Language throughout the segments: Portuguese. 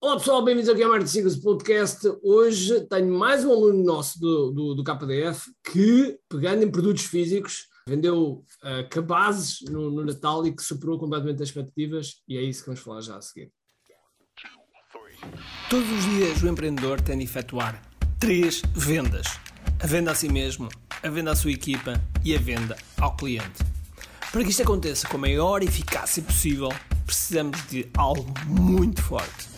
Olá pessoal, bem-vindos aqui ao Martin Sigas Podcast. Hoje tenho mais um aluno nosso do, do, do KDF que, pegando em produtos físicos, vendeu uh, cabazes no, no, Natal e que superou completamente as expectativas e é isso que vamos falar já a seguir. Todos os dias o empreendedor tem de efetuar três vendas. A venda a si mesmo, a venda à sua equipa e a venda ao cliente. Para que isto aconteça com a maior eficácia possível, precisamos de algo muito forte: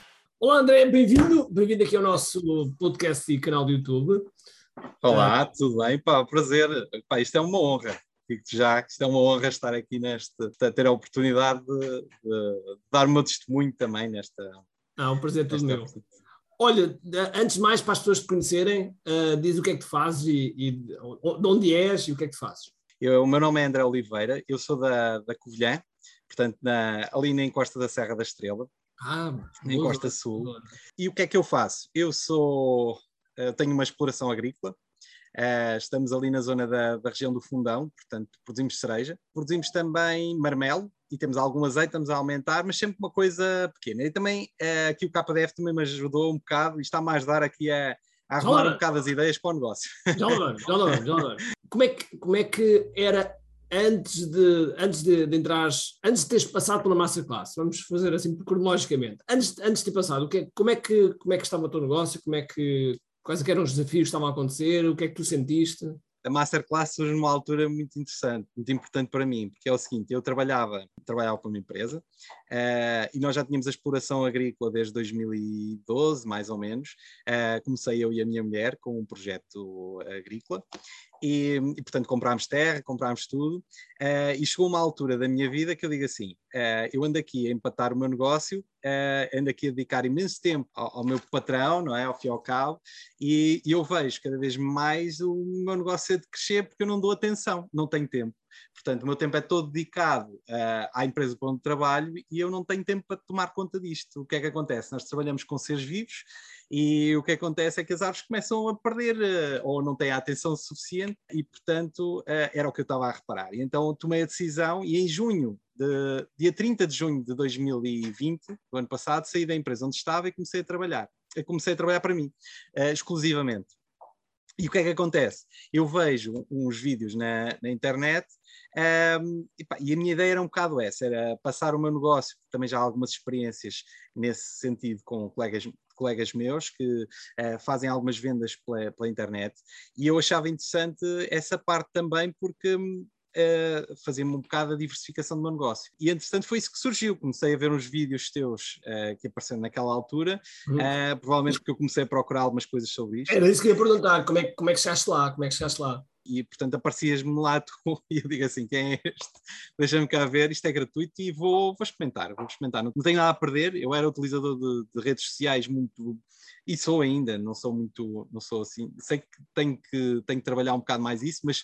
Olá André, bem-vindo, bem-vindo aqui ao nosso podcast e canal do YouTube. Olá, uh, tudo bem? Pá, prazer. Pá, isto é uma honra. Digo-te já isto é uma honra estar aqui neste, ter a oportunidade de, de, de dar o meu testemunho também nesta. Ah, um prazer todo meu. Olha, antes de mais, para as pessoas te conhecerem, uh, diz o que é que tu fazes e, e, de onde és e o que é que tu fazes. Eu, o meu nome é André Oliveira, eu sou da, da Covilhã, portanto, na, ali na encosta da Serra da Estrela, ah, na encosta sul. E o que é que eu faço? Eu sou, uh, tenho uma exploração agrícola, uh, estamos ali na zona da, da, região do Fundão, portanto, produzimos cereja, produzimos também marmelo, e temos algum azeite, estamos a aumentar, mas sempre uma coisa pequena. E também uh, aqui o KDF também me ajudou um bocado e está-me a ajudar aqui a, a arrumar um bocado as ideias para o negócio. Já lá vamos, já lá vamos, já lá vamos. Como é que, como é que era antes de, antes de, de entrares, antes de teres passado pela masterclass, vamos fazer assim cronologicamente, antes, antes de ter passado, o que, é, como, é que, como é que estava o teu negócio, como é que, quais eram os desafios que estavam a acontecer, o que é que tu sentiste? a masterclass surge numa altura muito interessante, muito importante para mim, porque é o seguinte, eu trabalhava, trabalhava para uma empresa uh, e nós já tínhamos a exploração agrícola desde 2012, mais ou menos. Uh, comecei eu e a minha mulher com um projeto agrícola e, e, portanto comprámos terra, comprámos tudo, uh, e chegou uma altura da minha vida que eu digo assim, eu ando aqui a empatar o meu negócio, ando aqui a dedicar imenso tempo ao, ao, meu patrão, não é, ao fim e ao cabo, e, e eu vejo cada vez mais o meu negócio a crescer porque eu não dou atenção, não tenho tempo. Portanto, o meu tempo é todo dedicado uh, à empresa para onde trabalho e eu não tenho tempo para tomar conta disto. O que é que acontece? Nós trabalhamos com seres vivos e o que acontece é que as árvores começam a perder uh, ou não têm a atenção suficiente e, portanto, uh, era o que eu estava a reparar. E então tomei a decisão e em junho, de, dia 30 de junho de 2020, do ano passado, saí da empresa onde estava e comecei a trabalhar. Eu comecei a trabalhar para mim, exclusivamente. E o que é que acontece? Eu vejo uns vídeos na, na internet um, e, pá, e, a minha ideia era um bocado essa, era passar o meu negócio, também já há algumas experiências nesse sentido com colegas, colegas meus que uh, fazem algumas vendas pela, pela, internet e eu achava interessante essa parte também porque uh, fazia-me um bocado a diversificação do meu negócio. E entretanto foi isso que surgiu. Comecei a ver uns vídeos teus uh, que apareceram naquela altura, uhum. uh, provavelmente porque eu comecei a procurar algumas coisas sobre isto. Era isso que eu ia perguntar: como é, como é que chegaste lá? Como é que chegaste lá? E portanto aparecias-me lá tu, e eu digo assim: quem é este? Deixa-me cá ver, isto é gratuito e vou, vou experimentar. Vou experimentar. Não, não tenho nada a perder. Eu era utilizador de, de redes sociais muito e sou ainda, não sou muito, não sou assim, sei que tenho que, tenho que trabalhar um bocado mais isso, mas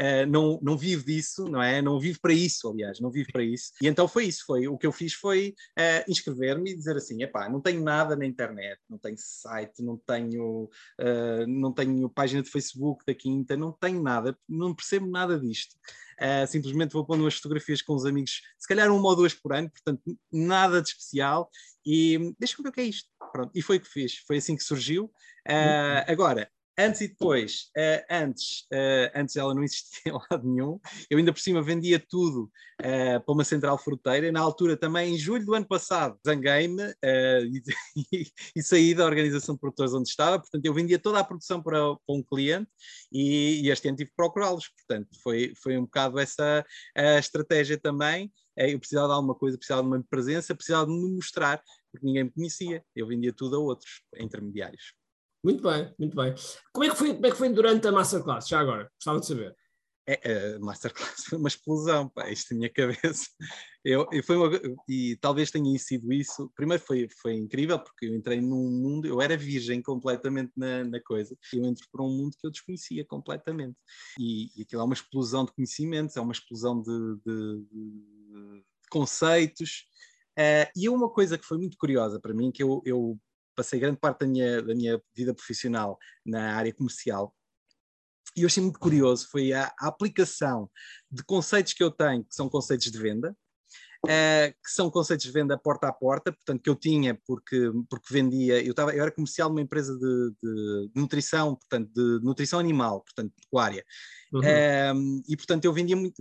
uh, não, não vivo disso, não é? Não vivo para isso, aliás, não vivo para isso. E então foi isso, foi o que eu fiz foi uh, inscrever-me e dizer assim, epá, não tenho nada na internet, não tenho site, não tenho, uh, não tenho página de Facebook da Quinta, não tenho nada, não percebo nada disto. Uh, simplesmente vou pondo umas fotografias com os amigos, se calhar uma ou duas por ano, portanto, nada de especial, e deixa-me ver o que é isto. Pronto, e foi o que fiz, foi assim que surgiu. Uh, agora, antes e depois, uh, antes, uh, antes ela não existia em lado nenhum, eu ainda por cima vendia tudo uh, para uma central fruteira, na altura também, em julho do ano passado, zanguei-me e, e, e, saí da organização de produtores onde estava, portanto eu vendia toda a produção para, para um cliente e, e, este ano tive que procurá-los, portanto foi, foi um bocado essa a estratégia também, eu precisava de alguma coisa, precisava de uma presença, precisava de me mostrar, porque ninguém me conhecia, eu vendia tudo a outros intermediários. Muito bem, muito bem. Como é que foi, como é que foi durante a masterclass, já agora? Gostava de saber. é, a Masterclass foi uma explosão, pá, isto na minha cabeça. Eu, eu foi uma, e talvez tenha sido isso. Primeiro foi, foi incrível, porque eu entrei num mundo, eu era virgem completamente na, na coisa, eu entro para um mundo que eu desconhecia completamente. E, e aquilo é uma explosão de conhecimentos, é uma explosão de, de, de, de conceitos. Uh, e uma coisa que foi muito curiosa para mim, que eu, eu passei grande parte da minha, da minha vida profissional na área comercial, e eu achei muito curioso, foi a, a, aplicação de conceitos que eu tenho, que são conceitos de venda, uh, que são conceitos de venda porta a porta, portanto, que eu tinha porque, porque vendia, eu, tava, eu era comercial numa empresa de, de, de nutrição, portanto, de nutrição animal, portanto, pecuária. Uhum. Um, e portanto eu vendia muito,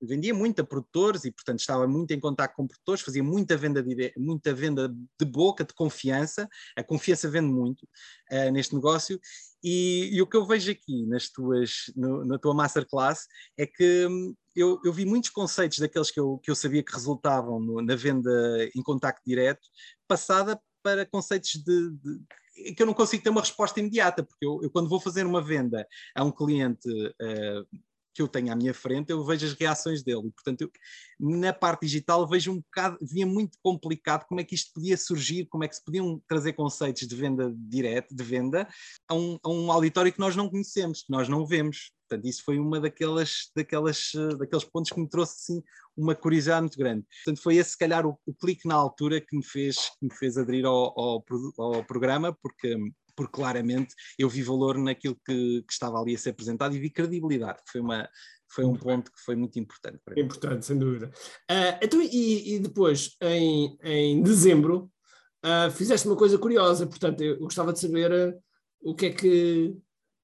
vendia muito a produtores e portanto estava muito em contato com produtores, fazia muita venda de, muita venda de boca, de confiança, a confiança vende muito uh, neste negócio. E, e, o que eu vejo aqui nas tuas, no, na tua masterclass é que hum, eu, eu, vi muitos conceitos daqueles que eu, que eu sabia que resultavam no, na venda em contacto direto, passada para conceitos de, de que eu não consigo ter uma resposta imediata, porque eu, eu quando vou fazer uma venda a um cliente uh, que eu tenho à minha frente, eu vejo as reações dele. Portanto, eu, na parte digital, vejo um bocado, via muito complicado como é que isto podia surgir, como é que se podiam trazer conceitos de venda direta, de venda, a um, a um auditório que nós não conhecemos, que nós não vemos. Portanto, isso foi uma daquelas, daquelas, daqueles pontos que me trouxe assim, uma curiosidade muito grande. Portanto, foi esse, se calhar, o, o clique na altura que me fez, que me fez aderir ao, ao, ao programa, porque porque claramente eu vi valor naquilo que, que, estava ali a ser apresentado e vi credibilidade, que foi, uma, foi um ponto que foi muito importante para mim. Importante, sem dúvida. Uh, então, e, e, depois, em, em dezembro, uh, fizeste uma coisa curiosa, portanto, eu gostava de saber uh, o que é que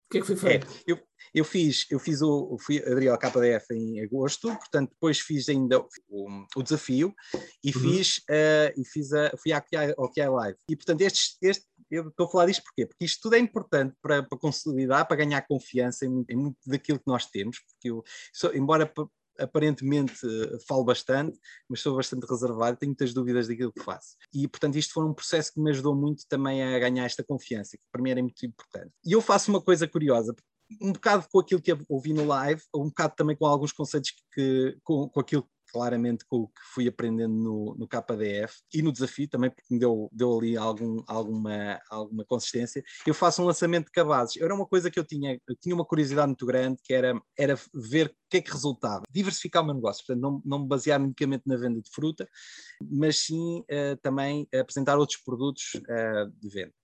o que é que foi feito? É, eu, eu fiz, eu fiz o, fui aderi ao KDF em agosto, portanto depois fiz ainda o, o desafio e uhum. fiz, e fiz a, fui ao QI Live. E portanto este, este, eu estou a falar disto porquê? Porque isto tudo é importante para, para consolidar, para ganhar confiança em em muito daquilo que nós temos, porque eu, sou, embora aparentemente eh, falo bastante, mas sou bastante reservado, tenho muitas dúvidas daquilo que faço. E, portanto, isto foi um processo que me ajudou muito também a ganhar esta confiança, que para mim era muito importante. E eu faço uma coisa curiosa, um bocado com aquilo que ouvi no live, um bocado também com alguns conceitos que, com, com aquilo claramente com o que fui aprendendo no, no KDF e no desafio também, porque me deu, deu ali algum, alguma, alguma consistência. Eu faço um lançamento de cabazes. Era uma coisa que eu tinha, eu tinha uma curiosidade muito grande, que era, era ver o que é que resultava. Diversificar o meu negócio, portanto, não, não me basear unicamente na venda de fruta, mas sim uh, também apresentar outros produtos uh, de venda.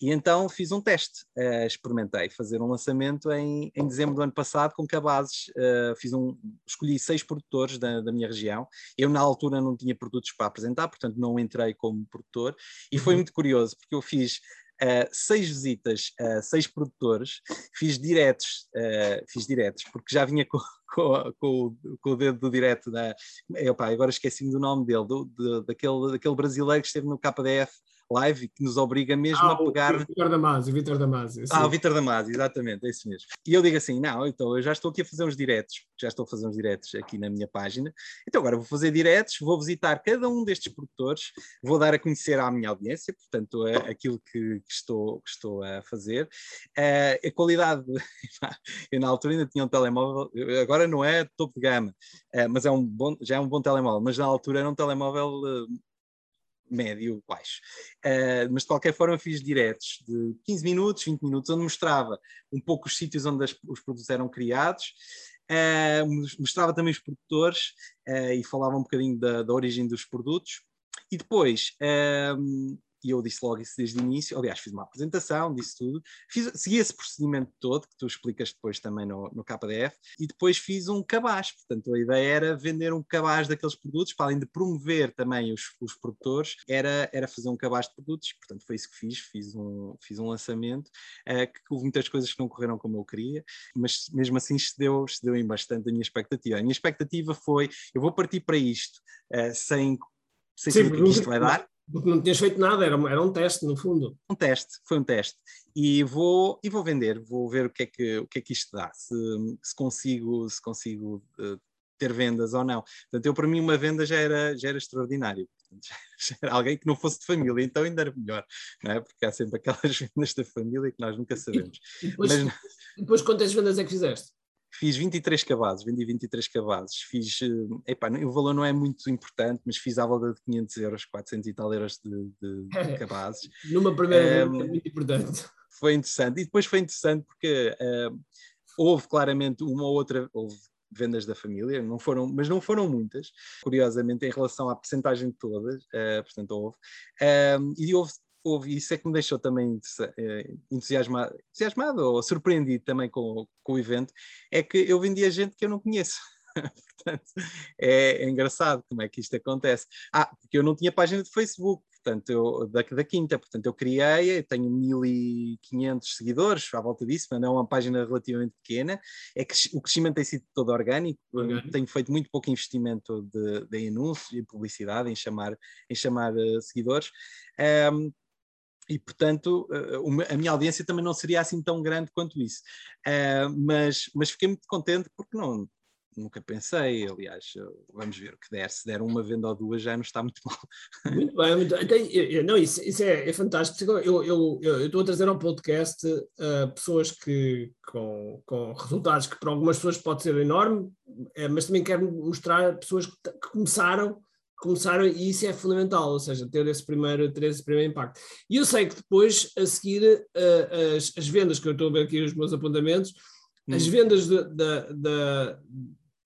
E então fiz um teste, uh, experimentei fazer um lançamento em, em dezembro do ano passado com cabazes. Uh, fiz um, escolhi seis produtores da, da, minha região. Eu, na altura, não tinha produtos para apresentar, portanto, não entrei como produtor. E foi uhum. muito curioso, porque eu fiz Uh, seis visitas a uh, seis produtores, fiz diretos, uh, fiz diretos, porque já vinha com, com, com, com o dedo do direto da. Opa, agora esqueci-me do nome dele, do, do, daquele, daquele brasileiro que esteve no KDF live que nos obriga mesmo ah, a pegar. O Vitor Damasio, Vitor Damasio. Ah, o Vitor Damasio, exatamente, é isso mesmo. E eu digo assim: não, então eu já estou aqui a fazer uns diretos, já estou a fazer uns diretos aqui na minha página, então agora vou fazer diretos, vou visitar cada um destes produtores, vou dar a conhecer à minha audiência, portanto, é aquilo que, que estou, que estou a fazer. Uh, a qualidade, eu na altura ainda tinha um telemóvel, agora não é topo de gama, uh, mas é um bom, já é um bom telemóvel, mas na altura era um telemóvel uh, médio baixo. Uh, mas de qualquer forma fiz diretos de 15 minutos, 20 minutos, onde mostrava um pouco os sítios onde as, os produtos eram criados, uh, mostrava também os produtores uh, e falava um bocadinho da, da, origem dos produtos. E depois e eu disse logo isso desde o início. Aliás, fiz uma apresentação, disse tudo. Fiz, segui esse procedimento todo, que tu explicas depois também no, no KDF, e depois fiz um cabaz. Portanto, a ideia era vender um cabaz daqueles produtos, para além de promover também os, os produtores, era, era fazer um cabaz de produtos. Portanto, foi isso que fiz. Fiz um, fiz um lançamento, uh, que houve muitas coisas que não correram como eu queria, mas mesmo assim excedeu, excedeu em bastante a minha expectativa. A minha expectativa foi: eu vou partir para isto uh, sem, sem Sim, saber o que isto vai dar porque não tinhas feito nada, era, era um teste, no fundo. Um teste, foi um teste. E vou, e vou vender, vou ver o que é que, o que, é que isto dá, se, se consigo, se consigo uh, ter vendas ou não. Portanto, eu para mim uma venda já era, já era extraordinário. Portanto, já era alguém que não fosse de família, então ainda era melhor, não é? Porque há sempre aquelas vendas da família que nós nunca sabemos. E depois, Mas... depois quantas vendas é que fizeste? Fiz 23 cabazes, vendi 23 cabazes. Fiz, eh, epá, o valor não é muito importante, mas fiz à volta de 500 euros, 400 e tal euros de, de, de cabazes. Numa primeira um, é muito importante. Foi interessante. E depois foi interessante porque uh, houve claramente uma ou outra, houve vendas da família, não foram, mas não foram muitas, curiosamente, em relação à percentagem de todas, uh, portanto houve. Um, e houve houve, isso é que me deixou também eh, entusiasmado, entusiasmado ou surpreendido também com, com o evento, é que eu vendia gente que eu não conheço. portanto, é, é, engraçado como é que isto acontece. Ah, porque eu não tinha página de Facebook, portanto, eu, da, da Quinta, portanto, eu criei, tenho 1500 seguidores à volta disso, mas é uma página relativamente pequena. É que o crescimento tem sido todo orgânico, uhum. tenho feito muito pouco investimento de, de anúncios e publicidade em chamar, em chamar uh, seguidores. Um, e portanto eh, a minha audiência também não seria assim tão grande quanto isso. Uh, mas, mas fiquei muito contente porque não, nunca pensei, aliás, vamos ver o que der, se der uma venda ou duas já não está muito mal. Muito bem, muito, não, isso, isso é, é, fantástico. Eu, eu, eu, estou a trazer ao podcast uh, pessoas que com, com resultados que para algumas pessoas pode ser enorme, mas também quero mostrar pessoas que, que começaram começaram, e isso é fundamental, ou seja, ter esse primeiro, ter esse primeiro impacto. E eu sei que depois, a seguir, uh, as, as vendas, que eu estou a ver aqui os meus apontamentos, hum. as vendas de, de, de,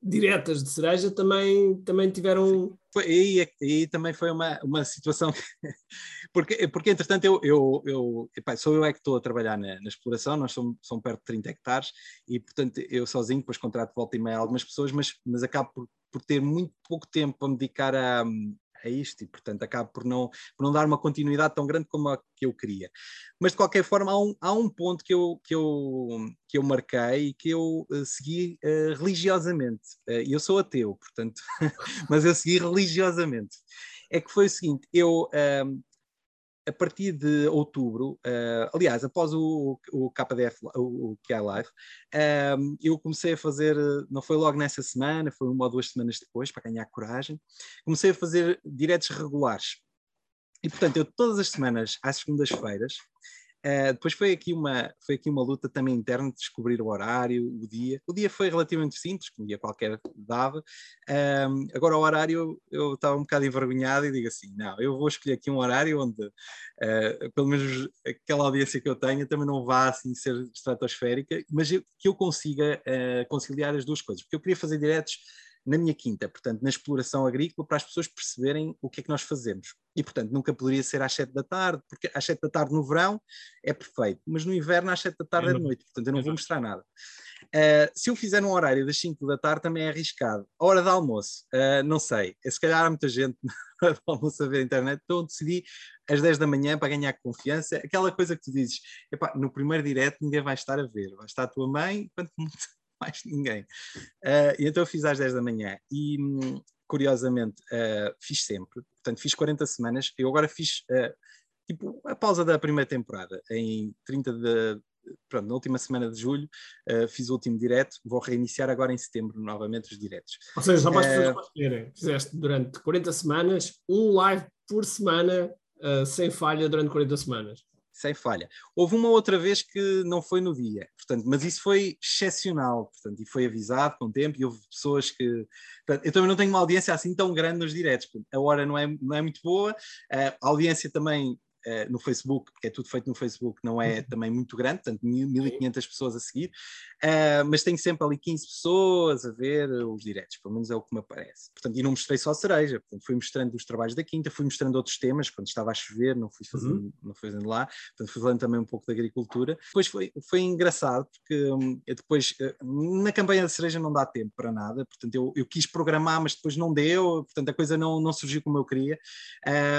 diretas de cereja também, também tiveram. Foi, e, e também foi uma, uma situação. porque, porque, entretanto, eu, eu, eu epá, sou eu é que estou a trabalhar na, na, exploração, nós somos, somos perto de 30 hectares, e portanto eu sozinho, depois contrato volta e meia algumas pessoas, mas, mas acabo por por ter muito pouco tempo para me dedicar a, a isto e, portanto, acabo por não, por não dar uma continuidade tão grande como a que eu queria. Mas, de qualquer forma, há um, há um ponto que eu, que, eu, que eu marquei e que eu uh, segui uh, religiosamente. Uh, eu sou ateu, portanto, mas eu segui religiosamente. É que foi o seguinte: eu a partir de outubro, uh, aliás, após o, o KDF, o, o QI Live, uh, eu comecei a fazer, não foi logo nessa semana, foi uma ou duas semanas depois, para ganhar coragem, comecei a fazer diretos regulares. E, portanto, eu todas as semanas, às segundas-feiras, Uh, depois foi aqui, uma, foi aqui uma luta também interna de descobrir o horário, o dia. O dia foi relativamente simples, que um dia qualquer dava. Um, agora o horário eu estava um bocado envergonhado e digo assim, não, eu vou escolher aqui um horário onde uh, pelo menos aquela audiência que eu tenho também não vá assim ser estratosférica, mas eu, que eu consiga uh, conciliar as duas coisas, porque eu queria fazer diretos na minha quinta, portanto, na exploração agrícola, para as pessoas perceberem o que é que nós fazemos. E, portanto, nunca poderia ser às sete da tarde, porque às sete da tarde no verão é perfeito, mas no inverno às sete da tarde é, de noite, portanto, eu não vou mostrar nada. Uh, se eu fizer um horário das 5 da tarde também é arriscado. A hora de almoço, uh, não sei. Se calhar há muita gente na hora de almoço a ver a internet, então decidi às 10 da manhã para ganhar confiança. Aquela coisa que tu dizes, epá, no primeiro direto ninguém vai estar a ver, vai estar a tua mãe, quanto muito mais ninguém. Uh, e então eu fiz às 10 da manhã e, curiosamente, uh, fiz sempre. Portanto, fiz 40 semanas. Eu agora fiz, uh, tipo, a pausa da primeira temporada. Em 30 de... Pronto, na última semana de julho fiz o último direto. Vou reiniciar agora em setembro novamente os diretos. Ou seja, só as pessoas perceberem, fizeste durante 40 semanas um live por semana sem falha durante 40 semanas sem falha. Houve uma outra vez que não foi no dia, portanto, mas isso foi excepcional, portanto, e foi avisado com tempo, e houve pessoas que. Portanto, eu também não tenho uma audiência assim tão grande nos diretos, a hora não é, não é muito boa, a audiência também uh, no Facebook, porque é tudo feito no Facebook, não é uhum. também muito grande, portanto 1500 pessoas a seguir, uh, mas tenho sempre ali 15 pessoas a ver os diretos, pelo menos é o que me aparece. Portanto, e não mostrei só a cereja, portanto, fui mostrando os trabalhos da quinta, fui mostrando outros temas, quando estava a chover, não fui fazendo, uhum. não fui fazendo lá, portanto, fui falando também um pouco da agricultura. Depois foi, foi engraçado, porque um, depois, uh, na campanha da cereja não dá tempo para nada, portanto, eu, eu quis programar, mas depois não deu, portanto, a coisa não, não surgiu como eu queria,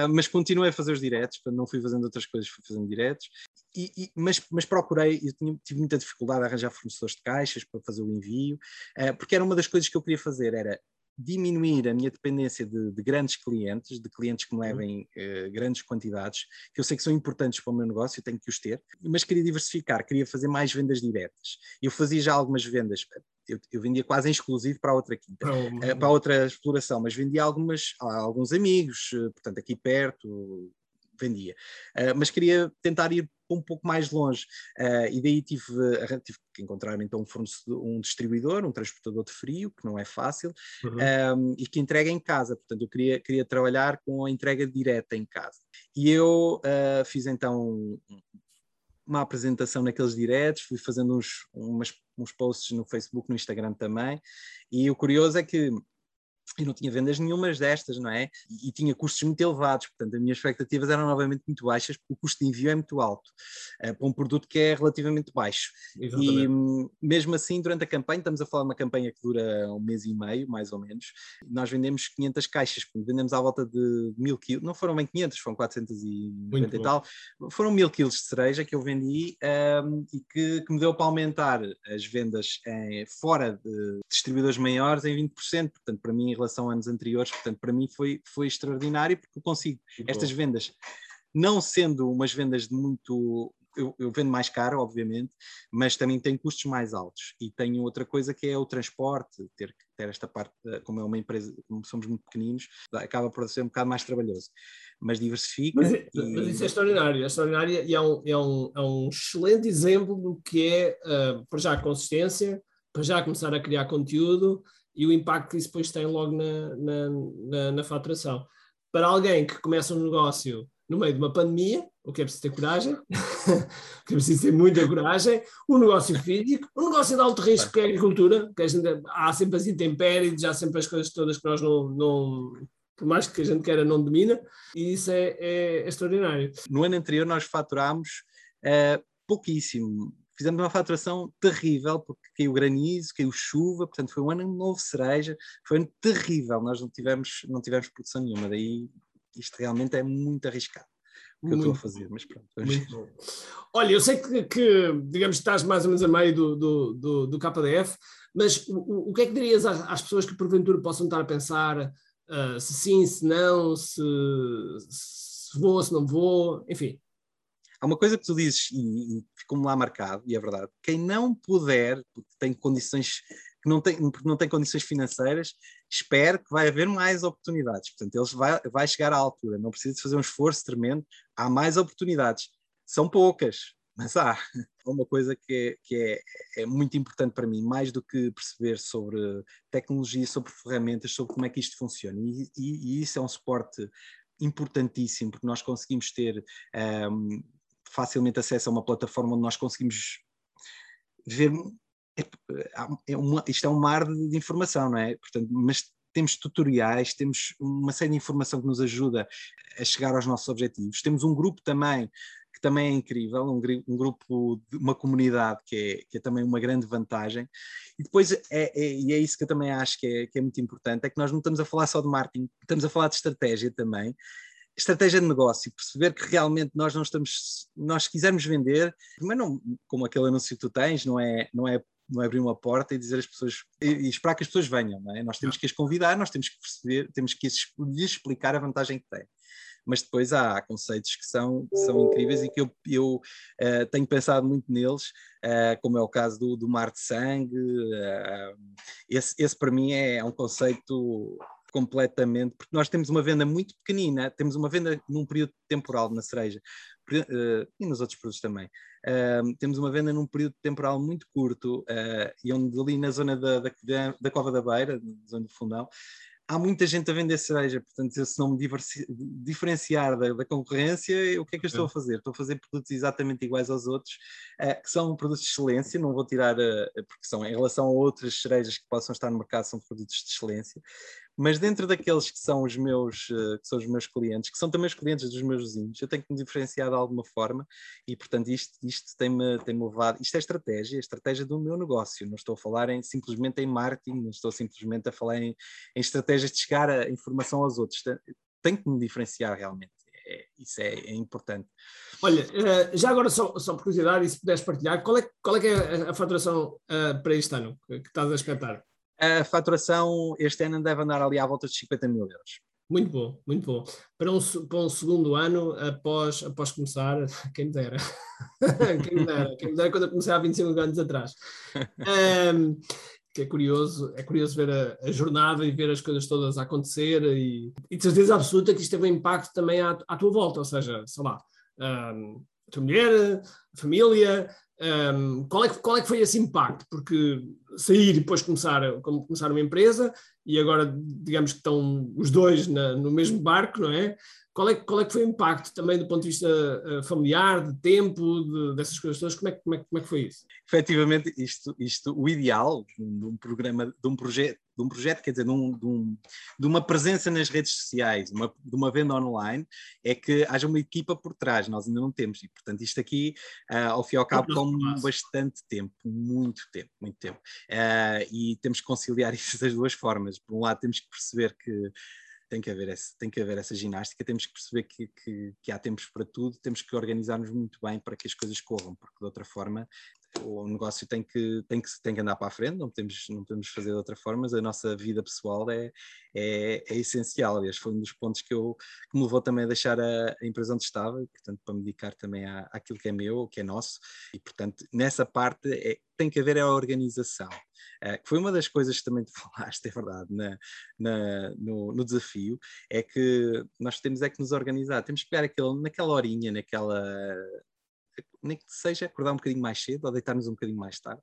mas continuei a fazer os diretos, portanto, não fui fazendo outras coisas, fui fazendo diretos, e, e, mas, mas procurei, eu tinha, tive muita dificuldade a arranjar fornecedores de caixas para fazer o envio, uh, porque era uma das coisas que eu queria fazer, era diminuir a minha dependência de, de, grandes clientes, de clientes que me uhum. levem uh, grandes quantidades, que eu sei que são importantes para o meu negócio, eu tenho que os ter, mas queria diversificar, queria fazer mais vendas diretas. Eu fazia já algumas vendas, eu, eu vendia quase em exclusivo para outra quinta, uh, para a outra exploração, mas vendia algumas a alguns amigos, portanto aqui perto, vendia. Uh, mas queria tentar ir um pouco mais longe. Uh, e daí tive, tive, que encontrar então um, um, distribuidor, um transportador de frio, que não é fácil, uhum. um, e que entrega em casa. Portanto, eu queria, queria trabalhar com a entrega direta em casa. E eu uh, fiz então uma apresentação naqueles diretos, fui fazendo uns, umas, uns posts no Facebook, no Instagram também, e o curioso é que e não tinha vendas nenhumas destas, não é? E, e, tinha custos muito elevados, portanto, as minhas expectativas eram novamente muito baixas, porque o custo de envio é muito alto uh, para um produto que é relativamente baixo. Exatamente. E um, mesmo assim, durante a campanha, estamos a falar de uma campanha que dura um mês e meio, mais ou menos, nós vendemos 500 caixas, vendemos à volta de mil quilos, não foram bem 500, foram 490 e tal, foram mil quilos de cereja que eu vendi um, e que, que, me deu para aumentar as vendas em, fora de distribuidores maiores em 20%, portanto, para mim, relação a anos anteriores. Portanto, para mim foi, foi extraordinário porque eu consigo estas vendas, não sendo umas vendas de muito. Eu, eu, vendo mais caro, obviamente, mas também tem custos mais altos. E tenho outra coisa que é o transporte, ter ter esta parte, como é uma empresa, como somos muito pequeninos, acaba por ser um bocado mais trabalhoso. Mas diversifica. Mas, e... mas isso é extraordinário, é extraordinário e é um, é um, é um excelente exemplo do que é, uh, para já, a consistência, para já começar a criar conteúdo e o impacto que isso depois tem logo na, na, na, na faturação. Para alguém que começa um negócio no meio de uma pandemia, o que é preciso ter coragem, o que é preciso ter muita coragem, um negócio físico, um negócio de alto risco que é a agricultura, que a gente, há sempre as intempéries, há sempre as coisas todas que nós não, não por mais que a gente queira, não domina, e isso é, é, extraordinário. No ano anterior nós faturámos uh, pouquíssimo, fizemos uma faturação terrível, porque caiu granizo, caiu chuva, portanto foi um ano novo cereja, foi um ano terrível, nós não tivemos, não tivemos produção nenhuma, daí isto realmente é muito arriscado o que muito, eu estou a fazer, mas pronto. Olha, eu sei que, que, digamos, estás mais ou menos a meio do, do, do, do KDF, mas o, o que é que dirias às, às pessoas que porventura possam estar a pensar uh, se sim, se não, se, se vou, se não vou, enfim? Há uma coisa que tu dizes e, e ficou-me lá marcado, e é verdade. Quem não puder, porque tem condições que não tem, porque não tem condições financeiras, espero que vai haver mais oportunidades. Portanto, eles vai, vai chegar à altura, não precisa de fazer um esforço tremendo, há mais oportunidades. São poucas, mas há. Uma coisa que, é, que é, é muito importante para mim, mais do que perceber sobre tecnologia, sobre ferramentas, sobre como é que isto funciona. E, e, e isso é um suporte importantíssimo, porque nós conseguimos ter um, facilmente acesso a uma plataforma onde nós conseguimos ver. É, é uma, isto é um mar de, informação, não é? Portanto, mas temos tutoriais, temos uma série de informação que nos ajuda a chegar aos nossos objetivos. Temos um grupo também que também é incrível, um, um grupo de uma comunidade que é, que é, também uma grande vantagem. E depois, é, é, e é isso que eu também acho que é, que é muito importante, é que nós não estamos a falar só de marketing, estamos a falar de estratégia também, estratégia de negócio, perceber que realmente nós não estamos, nós quisermos vender, mas não como aquele anúncio que tu tens, não é, não é, não é abrir uma porta e dizer às pessoas e, esperar que as pessoas venham, é? Nós temos que as convidar, nós temos que perceber, temos que lhes explicar a vantagem que tem. Mas depois há conceitos que são, que são incríveis e que eu, eu uh, tenho pensado muito neles, uh, como é o caso do, do mar de sangue. Uh, esse, esse para mim é, é um conceito completamente, porque nós temos uma venda muito pequenina, temos uma venda num período temporal na cereja, uh, e nos outros produtos também. Temos uma venda num período temporal muito curto, uh, e onde ali na zona da, da, da Cova da Beira, na zona do Fundão, há muita gente a vender cereja, portanto, se não me diferenciar da, da, concorrência, o que é que eu estou a fazer? Estou a fazer produtos exatamente iguais aos outros, uh, que são produtos de excelência, não vou tirar, uh, porque são em relação a outras cerejas que possam estar no mercado, são produtos de excelência, mas dentro daqueles que são os meus, uh, que são os meus clientes, que são também os clientes dos meus vizinhos, eu tenho que me diferenciar de alguma forma e, portanto, isto, isto tem-me tem levado, isto é estratégia, é estratégia do meu negócio, não estou a falar em, simplesmente em marketing, não estou simplesmente a falar em, em estratégias de chegar a informação aos outros, tenho que me diferenciar realmente. É, isso é, é, importante. Olha, uh, já agora só, só por curiosidade, e se puderes partilhar, qual é, qual é, é a, faturação uh, para este ano que estás a expectar? A faturação este ano deve andar ali à volta de 50 mil euros. Muito bom, muito bom. Para um, para um segundo ano, após, após começar, quem me dera. quem me dera, quem me dera quando eu comecei há 25 anos atrás. Um, que é curioso, é curioso ver a, a, jornada e ver as coisas todas a acontecer e, e de certeza absoluta que isto teve um impacto também à, à tua volta, ou seja, sei lá, um, a tua mulher, a família, um, qual, é que, qual é que foi esse impacto? Porque sair e depois começar, começar uma empresa e agora digamos que estão os dois na, no mesmo barco, não é? Qual é, qual é que foi o impacto também do ponto de vista uh, familiar, de tempo, de, dessas coisas todas? Como é, como, é, como é que foi isso? Efetivamente, isto, isto, o ideal de um programa, de um projeto, de um projeto, quer dizer, de, um, de, um, de uma presença nas redes sociais, uma, de uma venda online, é que haja uma equipa por trás, nós ainda não temos, e portanto isto aqui, uh, ao fim e ao cabo, toma bastante tempo, muito tempo, muito tempo, uh, e temos que conciliar isso das duas formas, por um lado temos que perceber que tem que haver, esse, tem que haver essa ginástica, temos que perceber que, que, que há tempos para tudo, temos que organizar-nos muito bem para que as coisas corram, porque de outra forma o negócio tem que, tem que, tem que andar para a frente, não podemos, não podemos fazer de outra forma, mas a nossa vida pessoal é, é, é essencial. Aliás, foi um dos pontos que, eu, que me levou também a deixar a, a empresa onde estava, portanto, para me dedicar também à, àquilo que é meu, que é nosso, e portanto, nessa parte é, tem que haver a organização. Uh, foi uma das coisas que também te falaste, é verdade, na, na, no, no, desafio, é que nós temos é que nos organizar, temos que pegar aquele, naquela horinha, naquela nem que seja acordar um bocadinho mais cedo ou deitar-nos um bocadinho mais tarde,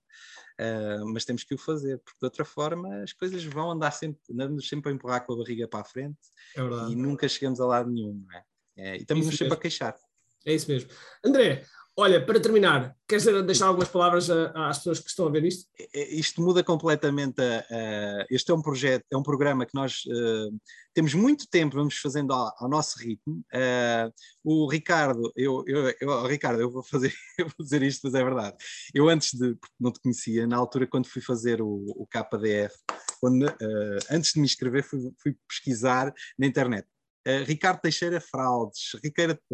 uh, mas temos que o fazer, porque de outra forma as coisas vão andar sempre, andamos sempre a empurrar com a barriga para a frente é e nunca chegamos a lado nenhum, não é? é e estamos sempre a queixar. É isso mesmo. André, Olha, para terminar, queres deixar algumas palavras às pessoas que estão a ver isto? É, é, isto muda completamente. A, a, este é um projeto, é um programa que nós uh, temos muito tempo, vamos fazendo ao, ao nosso ritmo. Uh, o Ricardo, eu, eu, eu, Ricardo, eu vou fazer, eu vou dizer isto, mas é verdade. Eu antes de, não te conhecia, na altura quando fui fazer o, o KDF, quando, uh, antes de me inscrever, fui, fui pesquisar na internet uh, Ricardo Teixeira Fraudes,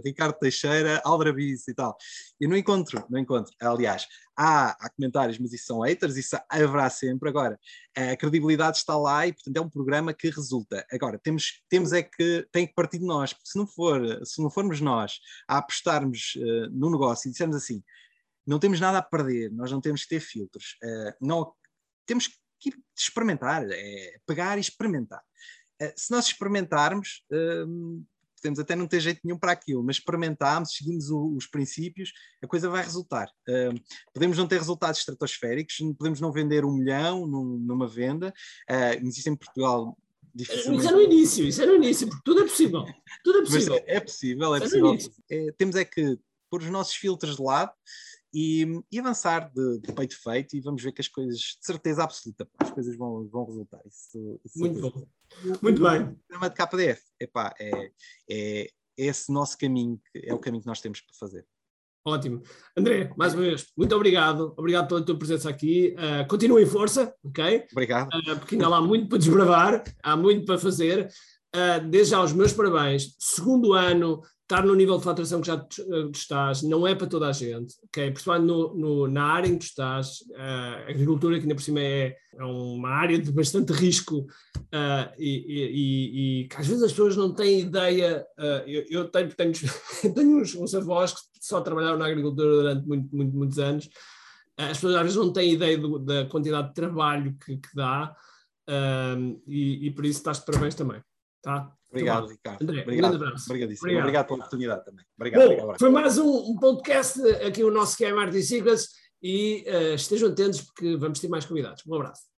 Ricardo, Teixeira Aldrabice e tal. Eu não encontro, não encontro. Aliás, há, há comentários, mas isso são haters, isso haverá sempre. Agora, a credibilidade está lá e, portanto, é um programa que resulta. Agora, temos, temos é que, tem que partir de nós, porque se não, for, se não formos nós a apostarmos uh, no negócio e dissermos assim, não temos nada a perder, nós não temos que ter filtros, uh, não, temos que experimentar, é pegar e experimentar. Eh, se nós experimentarmos, ehm, podemos até não ter jeito nenhum para aquilo, mas experimentarmos, seguimos os princípios, a coisa vai resultar. Ehm, podemos não ter resultados estratosféricos, podemos não vender um milhão numa venda, eh, mas isso em Portugal Dificilmente... Isso é no início, isso é no início, porque tudo é possível. Tudo é possível. é possível, é, é possível. É, temos é que pôr os nossos filtros de lado e, e, avançar de, de, peito feito e vamos ver que as coisas, de certeza absoluta, as coisas vão, vão resultar. Isso, isso Muito bom. Muito bem. O programa de KDF epá, é, é esse nosso caminho, é o caminho que nós temos para fazer. Ótimo. André, mais uma vez, muito obrigado. Obrigado pela tua presença aqui. Uh, continua em força, ok? Obrigado. Uh, porque ainda há muito para desbravar, há muito para fazer. Uh, desde já os meus parabéns. Segundo ano, estar no nível de faturação que já tu, uh, estás não é para toda a gente, ok? Principalmente no, no, na área em que tu estás, uh, a agricultura, que ainda por cima é, é uma área de bastante risco uh, e, e, e, que às vezes as pessoas não têm ideia. eu, eu, tenho, tenho, tenho uns, uns, avós que só trabalharam na agricultura durante muito, muito, muitos anos. as pessoas às vezes não têm ideia do, da quantidade de trabalho que, que dá e, e por isso estás de parabéns também. Tá? Obrigado, Ricardo. André, obrigado. Um abraço. Obrigadíssimo. Obrigado. obrigado pela oportunidade também. Obrigado. Bom, obrigado. Foi mais um, um, podcast aqui o nosso que é Martin Secrets e uh, estejam atentos porque vamos ter mais convidados. Um abraço.